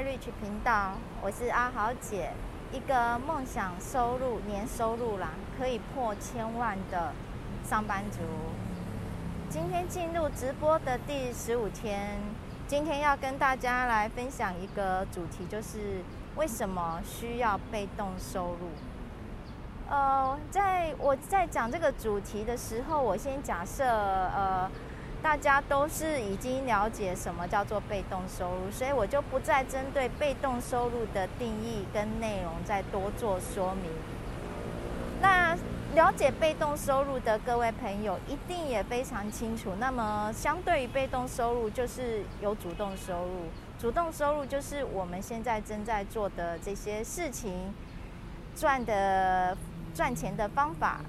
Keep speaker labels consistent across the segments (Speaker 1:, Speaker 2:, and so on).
Speaker 1: Rich 频道，我是阿豪姐，一个梦想收入年收入啦可以破千万的上班族。今天进入直播的第十五天，今天要跟大家来分享一个主题，就是为什么需要被动收入。呃，在我在讲这个主题的时候，我先假设呃。大家都是已经了解什么叫做被动收入，所以我就不再针对被动收入的定义跟内容再多做说明。那了解被动收入的各位朋友一定也非常清楚。那么，相对于被动收入，就是有主动收入。主动收入就是我们现在正在做的这些事情赚的赚钱的方法。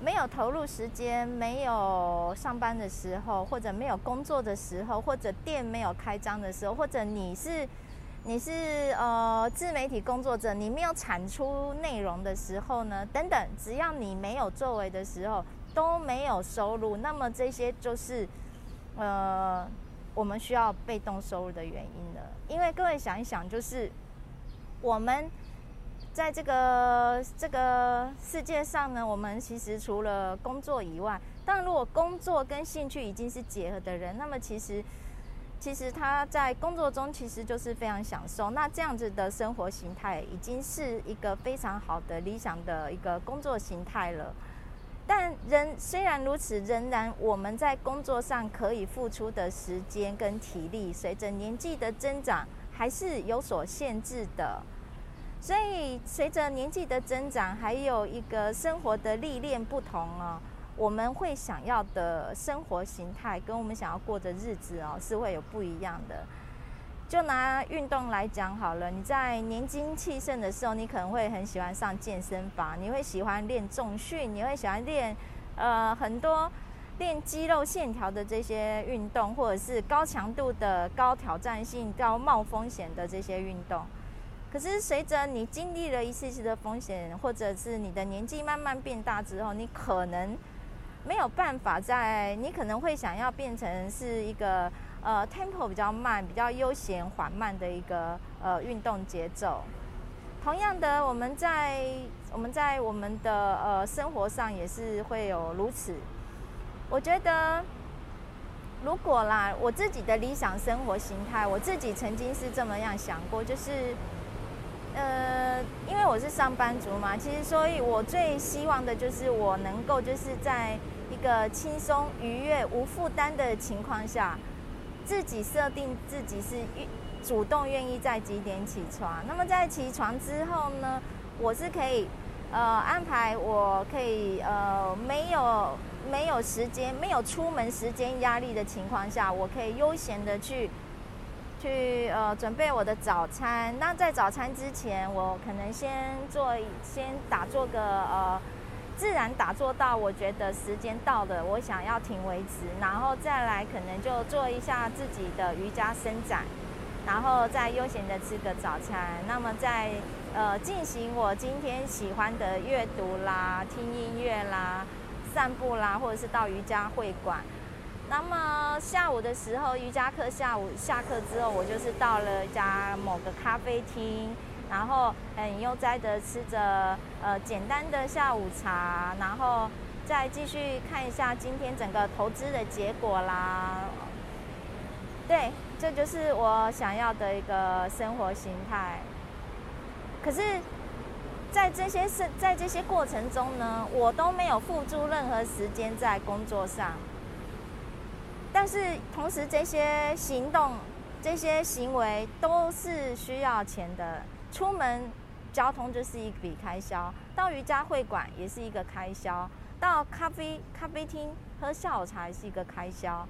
Speaker 1: 没有投入时间，没有上班的时候，或者没有工作的时候，或者店没有开张的时候，或者你是你是呃自媒体工作者，你没有产出内容的时候呢，等等，只要你没有作为的时候，都没有收入，那么这些就是呃我们需要被动收入的原因了。因为各位想一想，就是我们。在这个这个世界上呢，我们其实除了工作以外，但如果工作跟兴趣已经是结合的人，那么其实其实他在工作中其实就是非常享受。那这样子的生活形态已经是一个非常好的理想的一个工作形态了。但仍虽然如此，仍然我们在工作上可以付出的时间跟体力，随着年纪的增长，还是有所限制的。所以，随着年纪的增长，还有一个生活的历练不同哦，我们会想要的生活形态跟我们想要过的日子哦，是会有不一样的。就拿运动来讲好了，你在年轻气盛的时候，你可能会很喜欢上健身房，你会喜欢练重训，你会喜欢练呃很多练肌肉线条的这些运动，或者是高强度的、高挑战性、高冒风险的这些运动。可是，随着你经历了一次次的风险，或者是你的年纪慢慢变大之后，你可能没有办法在，你可能会想要变成是一个呃 tempo 比较慢、比较悠闲缓慢的一个呃运动节奏。同样的，我们在我们在我们的呃生活上也是会有如此。我觉得，如果啦，我自己的理想生活形态，我自己曾经是这么样想过，就是。呃，因为我是上班族嘛，其实所以我最希望的就是我能够就是在一个轻松、愉悦、无负担的情况下，自己设定自己是主动愿意在几点起床。那么在起床之后呢，我是可以呃安排，我可以呃没有没有时间、没有出门时间压力的情况下，我可以悠闲的去。去呃准备我的早餐。那在早餐之前，我可能先做，先打坐个呃，自然打坐到我觉得时间到了，我想要停为止，然后再来可能就做一下自己的瑜伽伸展，然后再悠闲的吃个早餐。那么在呃进行我今天喜欢的阅读啦、听音乐啦、散步啦，或者是到瑜伽会馆。那么下午的时候，瑜伽课下午下课之后，我就是到了一家某个咖啡厅，然后很悠哉的吃着呃简单的下午茶，然后再继续看一下今天整个投资的结果啦。对，这就是我想要的一个生活形态。可是，在这些事，在这些过程中呢，我都没有付诸任何时间在工作上。但是同时，这些行动、这些行为都是需要钱的。出门交通就是一笔开销，到瑜伽会馆也是一个开销，到咖啡咖啡厅喝下午茶也是一个开销。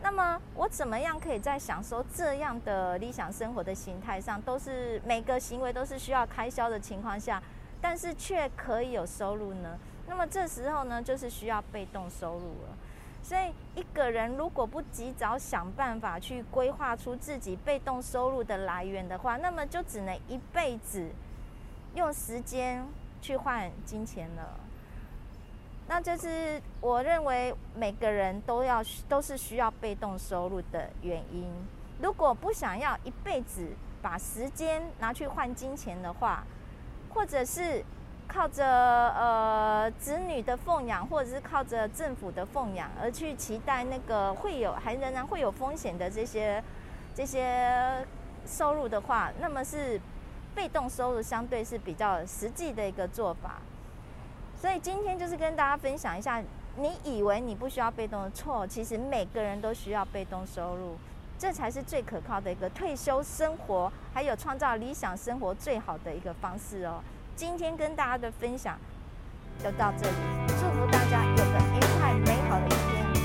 Speaker 1: 那么，我怎么样可以在享受这样的理想生活的形态上，都是每个行为都是需要开销的情况下，但是却可以有收入呢？那么这时候呢，就是需要被动收入了。所以，一个人如果不及早想办法去规划出自己被动收入的来源的话，那么就只能一辈子用时间去换金钱了。那就是我认为每个人都要都是需要被动收入的原因。如果不想要一辈子把时间拿去换金钱的话，或者是靠着呃子女的奉养，或者是靠着政府的奉养而去期待那个会有还仍然会有风险的这些这些收入的话，那么是被动收入相对是比较实际的一个做法。所以今天就是跟大家分享一下，你以为你不需要被动的错，其实每个人都需要被动收入。这才是最可靠的一个退休生活，还有创造理想生活最好的一个方式哦。今天跟大家的分享就到这里，祝福大家有个愉快美好的一天。